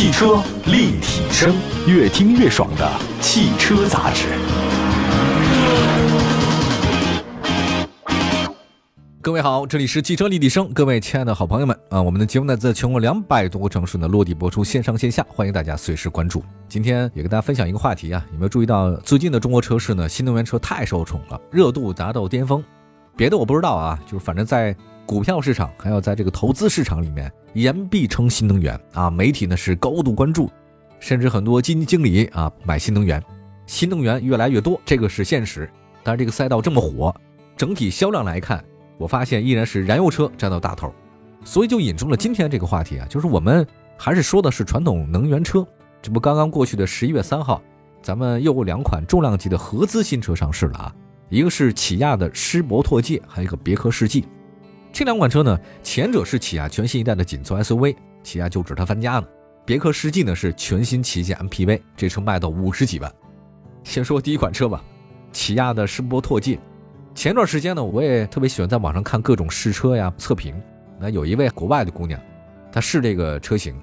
汽车立体声，越听越爽的汽车杂志。各位好，这里是汽车立体声，各位亲爱的好朋友们啊，我们的节目呢在全国两百多个城市呢落地播出，线上线下，欢迎大家随时关注。今天也跟大家分享一个话题啊，有没有注意到最近的中国车市呢？新能源车太受宠了，热度达到巅峰。别的我不知道啊，就是反正在股票市场，还有在这个投资市场里面，言必称新能源啊，媒体呢是高度关注，甚至很多基金经理啊买新能源，新能源越来越多，这个是现实。但是这个赛道这么火，整体销量来看。我发现依然是燃油车占到大头，所以就引出了今天这个话题啊，就是我们还是说的是传统能源车。这不刚刚过去的十一月三号，咱们又有两款重量级的合资新车上市了啊，一个是起亚的狮铂拓界，还有一个别克世纪。这两款车呢，前者是起亚全新一代的紧凑 SUV，起亚就指它翻家呢；别克世纪呢是全新旗舰 MPV，这车卖到五十几万。先说第一款车吧，起亚的狮铂拓界。前段时间呢，我也特别喜欢在网上看各种试车呀、测评。那有一位国外的姑娘，她试这个车型，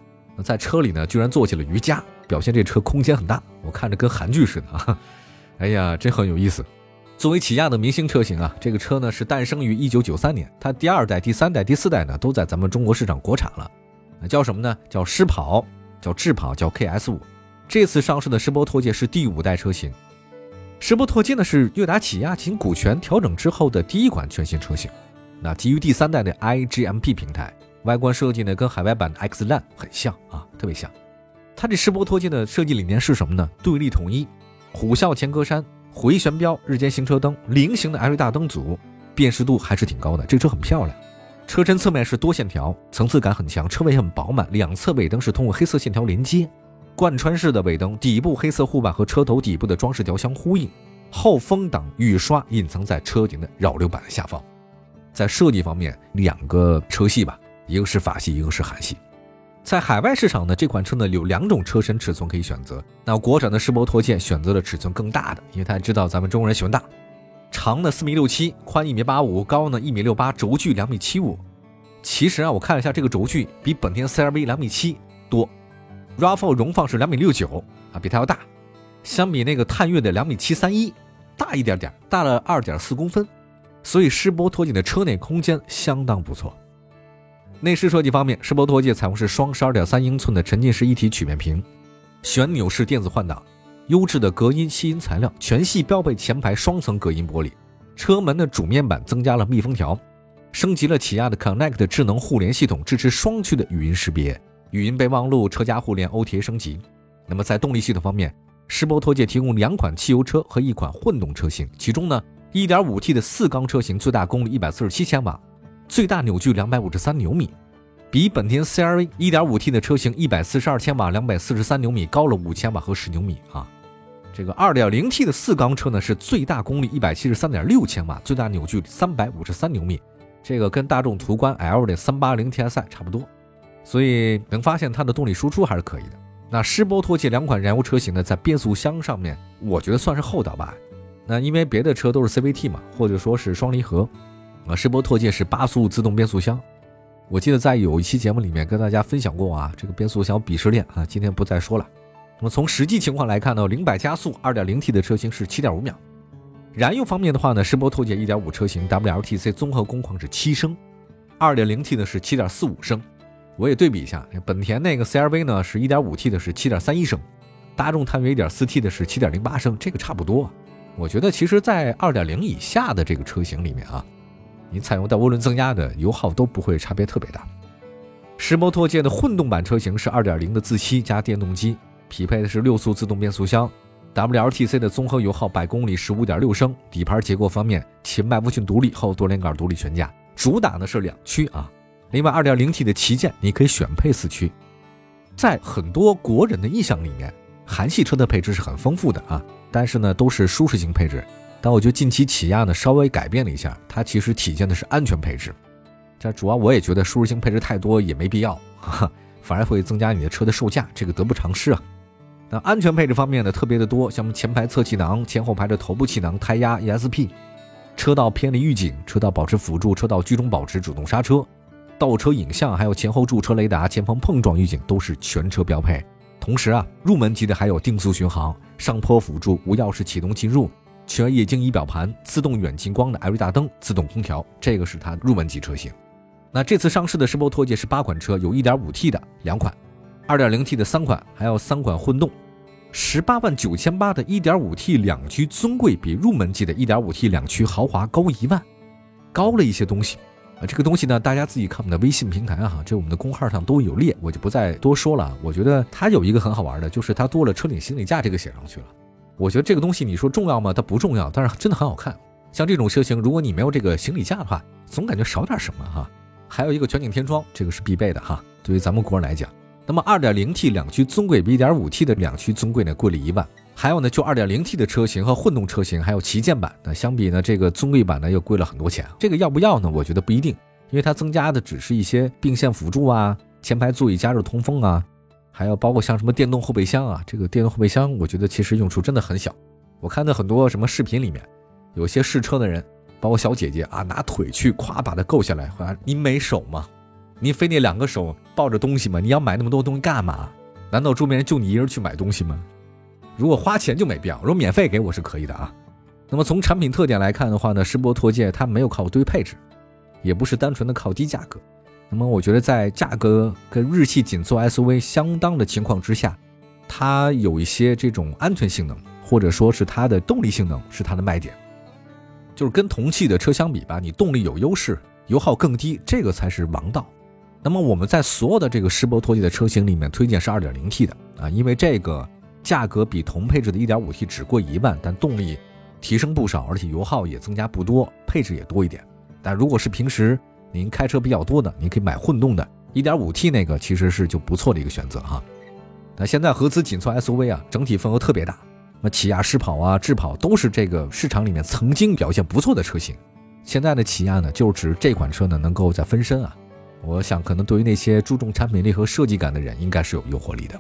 在车里呢居然做起了瑜伽，表现这车空间很大，我看着跟韩剧似的啊！哎呀，真很有意思。作为起亚的明星车型啊，这个车呢是诞生于一九九三年，它第二代、第三代、第四代呢都在咱们中国市场国产了。那叫什么呢？叫狮跑，叫智跑，叫 KS 五。这次上市的狮铂拓界是第五代车型。狮铂拓界呢是悦达起亚经股权调整之后的第一款全新车型，那基于第三代的 iGMP 平台，外观设计呢跟海外版的 X Line 很像啊，特别像。它这狮铂拓界的设计理念是什么呢？对立统一，虎啸前格栅、回旋镖、日间行车灯、菱形的 LED 大灯组，辨识度还是挺高的。这车很漂亮，车身侧面是多线条，层次感很强，车尾很饱满，两侧尾灯是通过黑色线条连接。贯穿式的尾灯，底部黑色护板和车头底部的装饰条相呼应。后风挡雨刷隐藏在车顶的扰流板下方。在设计方面，两个车系吧，一个是法系，一个是韩系。在海外市场呢，这款车呢有两种车身尺寸可以选择。那国产的狮铂拓界选择了尺寸更大的，因为他知道咱们中国人喜欢大，长呢四米六七，宽一米八五，高呢一米六八，轴距两米七五。其实啊，我看了一下这个轴距比本田 CR-V 两米七多。RAV4 荣放是两米六九啊，比它要大，相比那个探岳的两米七三一，大一点点，大了二点四公分，所以狮铂拓界的车内空间相当不错。内饰设计方面，狮博拓界采用是双十二点三英寸的沉浸式一体曲面屏，旋钮式电子换挡，优质的隔音吸音材料，全系标配前排双层隔音玻璃，车门的主面板增加了密封条，升级了起亚的 Connect 智能互联系统，支持双区的语音识别。语音备忘录、车家互联 OTA 升级。那么在动力系统方面，狮博拓界提供两款汽油车和一款混动车型。其中呢，1.5T 的四缸车型最大功率147千瓦，最大扭矩253牛米，比本田 CR-V 1.5T 的车型142千瓦、243牛米高了5千瓦和10牛米啊。这个 2.0T 的四缸车呢是最大功率173.6千瓦，最大扭矩353牛米，这个跟大众途观 L 的 380TSI 差不多。所以能发现它的动力输出还是可以的。那狮铂拓界两款燃油车型呢，在变速箱上面，我觉得算是厚道吧。那因为别的车都是 CVT 嘛，或者说是双离合，啊，世博拓界是八速自动变速箱。我记得在有一期节目里面跟大家分享过啊，这个变速箱鄙视链啊，今天不再说了。那么从实际情况来看呢，零百加速 2.0T 的车型是7.5秒。燃油方面的话呢，世博拓界1.5车型 WLTC 综合工况是七升，2.0T 的是7.45升。我也对比一下，本田那个 CR-V 呢是 1.5T 的，是7.31升；大众探岳 1.4T 的是7.08升，这个差不多。我觉得其实，在2.0以下的这个车型里面啊，你采用带涡轮增压的，油耗都不会差别特别大。狮铂拓界的混动版车型是2.0的自吸加电动机，匹配的是六速自动变速箱，WLTC 的综合油耗百公里15.6升。底盘结构方面，前麦弗逊独立，后多连杆独立悬架，主打的是两驱啊。另外，2.0T 的旗舰你可以选配四驱，在很多国人的印象里面，韩系车的配置是很丰富的啊，但是呢都是舒适型配置。但我觉得近期起亚呢稍微改变了一下，它其实体现的是安全配置。这主要我也觉得舒适性配置太多也没必要，反而会增加你的车的售价，这个得不偿失啊。那安全配置方面呢特别的多，像前排侧气囊、前后排的头部气囊、胎压 ESP、车道偏离预警、车道保持辅助、车道居中保持、主动刹车。倒车影像，还有前后驻车雷达、前方碰撞预警都是全车标配。同时啊，入门级的还有定速巡航、上坡辅助、无钥匙启动进入、全液晶仪表盘、自动远近光的 LED 大灯、自动空调，这个是它入门级车型。那这次上市的世博拓界是八款车，有 1.5T 的两款，2.0T 的三款，还有三款混动。十八万九千八的 1.5T 两驱尊贵，比入门级的 1.5T 两驱豪华高一万，高了一些东西。啊，这个东西呢，大家自己看我们的微信平台啊，这我们的公号上都有列，我就不再多说了。我觉得它有一个很好玩的，就是它多了车顶行李架这个写上去了。我觉得这个东西你说重要吗？它不重要，但是真的很好看。像这种车型，如果你没有这个行李架的话，总感觉少点什么哈。还有一个全景天窗，这个是必备的哈。对于咱们国人来讲，那么 2.0T 两驱尊贵比 1.5T 的两驱尊贵呢贵了一万。还有呢，就 2.0T 的车型和混动车型，还有旗舰版，那相比呢，这个尊贵版呢又贵了很多钱。这个要不要呢？我觉得不一定，因为它增加的只是一些并线辅助啊，前排座椅加热通风啊，还有包括像什么电动后备箱啊。这个电动后备箱，我觉得其实用处真的很小。我看到很多什么视频里面，有些试车的人，包括小姐姐啊，拿腿去咵把它够下来，你没手吗？你非得两个手抱着东西吗？你要买那么多东西干嘛？难道周边人就你一人去买东西吗？如果花钱就没必要，如果免费给我是可以的啊。那么从产品特点来看的话呢，世博拓界它没有靠堆配置，也不是单纯的靠低价格。那么我觉得在价格跟日系紧凑 SUV 相当的情况之下，它有一些这种安全性能，或者说是它的动力性能是它的卖点。就是跟同系的车相比吧，你动力有优势，油耗更低，这个才是王道。那么我们在所有的这个世博拓界的车型里面推荐是 2.0T 的啊，因为这个。价格比同配置的 1.5T 只贵一万，但动力提升不少，而且油耗也增加不多，配置也多一点。但如果是平时您开车比较多的，您可以买混动的 1.5T 那个，其实是就不错的一个选择哈。那现在合资紧凑 SUV 啊，整体份额特别大，那起亚狮跑啊、智跑都是这个市场里面曾经表现不错的车型。现在的起亚呢，就是指这款车呢能够在分身啊，我想可能对于那些注重产品力和设计感的人，应该是有诱惑力的。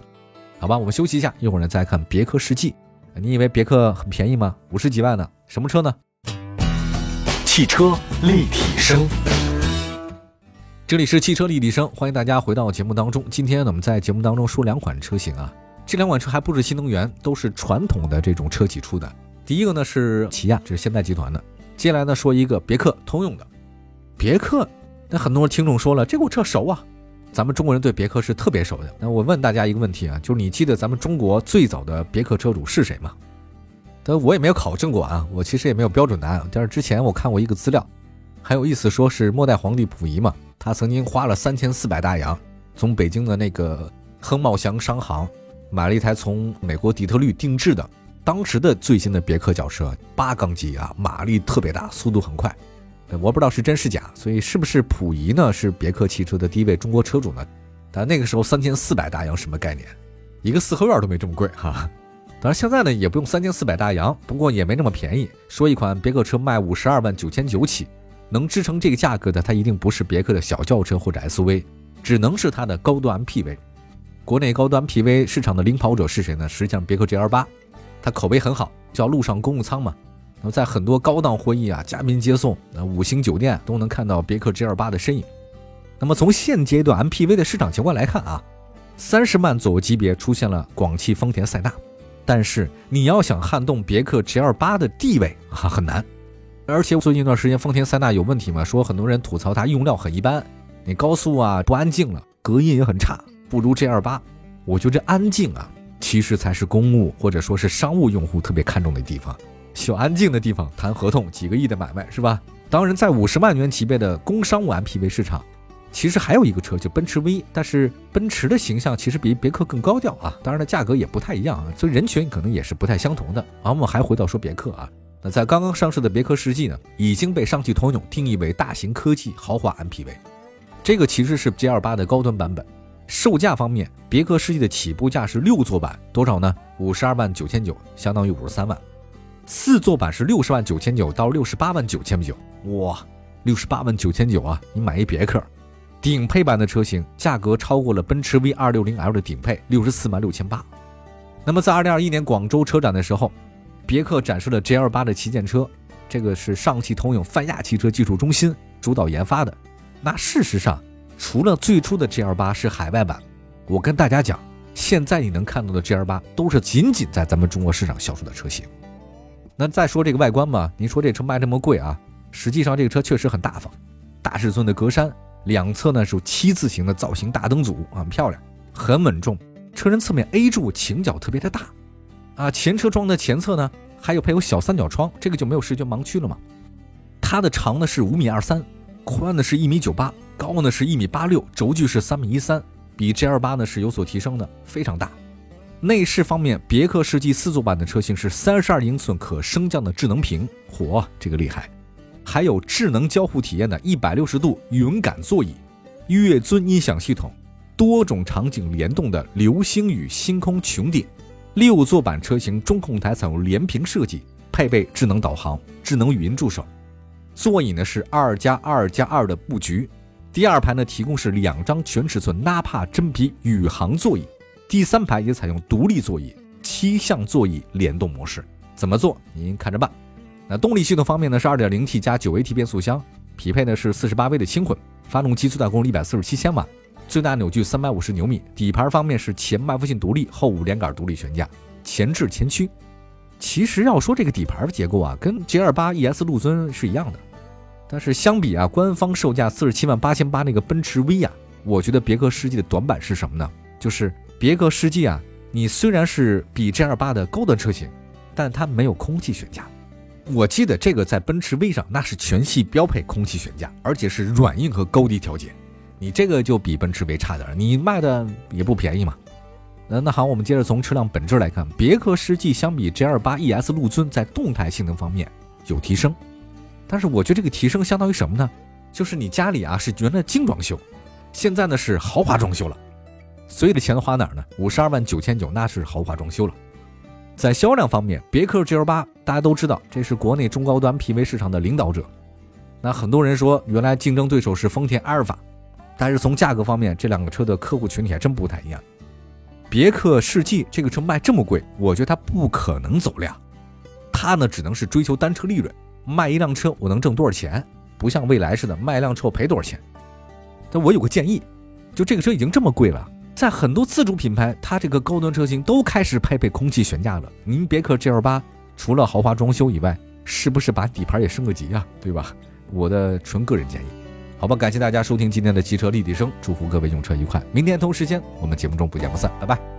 好吧，我们休息一下，一会儿呢再看别克世纪。你以为别克很便宜吗？五十几万呢，什么车呢？汽车立体声，这里是汽车立体声，欢迎大家回到节目当中。今天呢，我们在节目当中说两款车型啊，这两款车还不是新能源，都是传统的这种车企出的。第一个呢是起亚，这是现代集团的。接下来呢说一个别克通用的。别克，那很多听众说了，这个我车熟啊。咱们中国人对别克是特别熟的。那我问大家一个问题啊，就是你记得咱们中国最早的别克车主是谁吗？但我也没有考证过啊，我其实也没有标准答案。但是之前我看过一个资料，很有意思，说是末代皇帝溥仪嘛，他曾经花了三千四百大洋，从北京的那个亨茂祥商行买了一台从美国底特律定制的当时的最新的别克轿车，八缸机啊，马力特别大，速度很快。我不知道是真是假，所以是不是溥仪呢？是别克汽车的第一位中国车主呢？但那个时候三千四百大洋什么概念？一个四合院都没这么贵哈。当然现在呢也不用三千四百大洋，不过也没那么便宜。说一款别克车卖五十二万九千九起，能支撑这个价格的，它一定不是别克的小轿车或者 SUV，只能是它的高端 MPV。国内高端 MPV 市场的领跑者是谁呢？实际上别克 GL 八，它口碑很好，叫路上公务舱嘛。那么在很多高档会议啊、嘉宾接送、啊五星酒店都能看到别克 GL 八的身影。那么从现阶段 MPV 的市场情况来看啊，三十万左右级别出现了广汽丰田塞纳，但是你要想撼动别克 GL 八的地位啊很难。而且最近一段时间丰田塞纳有问题嘛，说很多人吐槽它用料很一般，你高速啊不安静了，隔音也很差，不如 GL 八。我觉得安静啊，其实才是公务或者说是商务用户特别看重的地方。小安静的地方谈合同，几个亿的买卖是吧？当然，在五十万元级别的工商务 MPV 市场，其实还有一个车就奔驰 V，但是奔驰的形象其实比别克更高调啊。当然了，价格也不太一样啊，所以人群可能也是不太相同的。啊，我们还回到说别克啊，那在刚刚上市的别克世纪呢，已经被上汽通用定义为大型科技豪华 MPV，这个其实是 GL 八的高端版本。售价方面，别克世纪的起步价是六座版，多少呢？五十二万九千九，相当于五十三万。四座版是六十万九千九到六十八万九千九，哇，六十八万九千九啊！你买一别克顶配版的车型，价格超过了奔驰 V 二六零 L 的顶配，六十四万六千八。那么在二零二一年广州车展的时候，别克展示了 GL 八的旗舰车，这个是上汽通用泛亚汽车技术中心主导研发的。那事实上，除了最初的 GL 八是海外版，我跟大家讲，现在你能看到的 GL 八都是仅仅在咱们中国市场销售的车型。那再说这个外观嘛，您说这车卖这么贵啊？实际上这个车确实很大方，大尺寸的格栅，两侧呢是七字形的造型大灯组，很漂亮，很稳重。车身侧面 A 柱倾角特别的大，啊，前车窗的前侧呢还有配有小三角窗，这个就没有视觉盲区了嘛。它的长呢是五米二三，宽呢是一米九八，高呢是一米八六，轴距是三米一三，比 GL 八呢是有所提升的，非常大。内饰方面，别克世纪四座版的车型是三十二英寸可升降的智能屏，嚯，这个厉害！还有智能交互体验的一百六十度云感座椅、悦尊音响系统、多种场景联动的流星雨星空穹顶。六座版车型中控台采用连屏设计，配备智能导航、智能语音助手。座椅呢是二加二加二的布局，第二排呢提供是两张全尺寸纳帕真皮宇航座椅。第三排也采用独立座椅、七项座椅联动模式，怎么做您看着办。那动力系统方面呢，是 2.0T 加 9AT 变速箱，匹配的是 48V 的轻混，发动机最大功率147千瓦，最大扭矩350牛米。底盘方面是前麦弗逊独立、后五连杆独立悬架，前置前驱。其实要说这个底盘的结构啊，跟 G28 ES 陆尊是一样的，但是相比啊，官方售价47万八千八那个奔驰 V 啊，我觉得别克世纪的短板是什么呢？就是。别克世纪啊，你虽然是比 G L 八的高端车型，但它没有空气悬架。我记得这个在奔驰 V 上那是全系标配空气悬架，而且是软硬和高低调节。你这个就比奔驰 V 差点，你卖的也不便宜嘛。那那好，我们接着从车辆本质来看，别克世纪相比 G L 八 E S 陆尊在动态性能方面有提升，但是我觉得这个提升相当于什么呢？就是你家里啊是原来精装修，现在呢是豪华装修了。所以的钱都花哪儿呢？五十二万九千九，那是豪华装修了。在销量方面，别克 GL 八大家都知道，这是国内中高端 PV 市场的领导者。那很多人说，原来竞争对手是丰田埃尔法，但是从价格方面，这两个车的客户群体还真不太一样。别克世纪这个车卖这么贵，我觉得它不可能走量，它呢只能是追求单车利润，卖一辆车我能挣多少钱？不像未来似的，卖一辆车赔多少钱？但我有个建议，就这个车已经这么贵了。在很多自主品牌，它这个高端车型都开始配备空气悬架了。您别克 GL 八除了豪华装修以外，是不是把底盘也升个级啊？对吧？我的纯个人建议。好吧，感谢大家收听今天的汽车立体声，祝福各位用车愉快。明天同时间我们节目中不见不散，拜拜。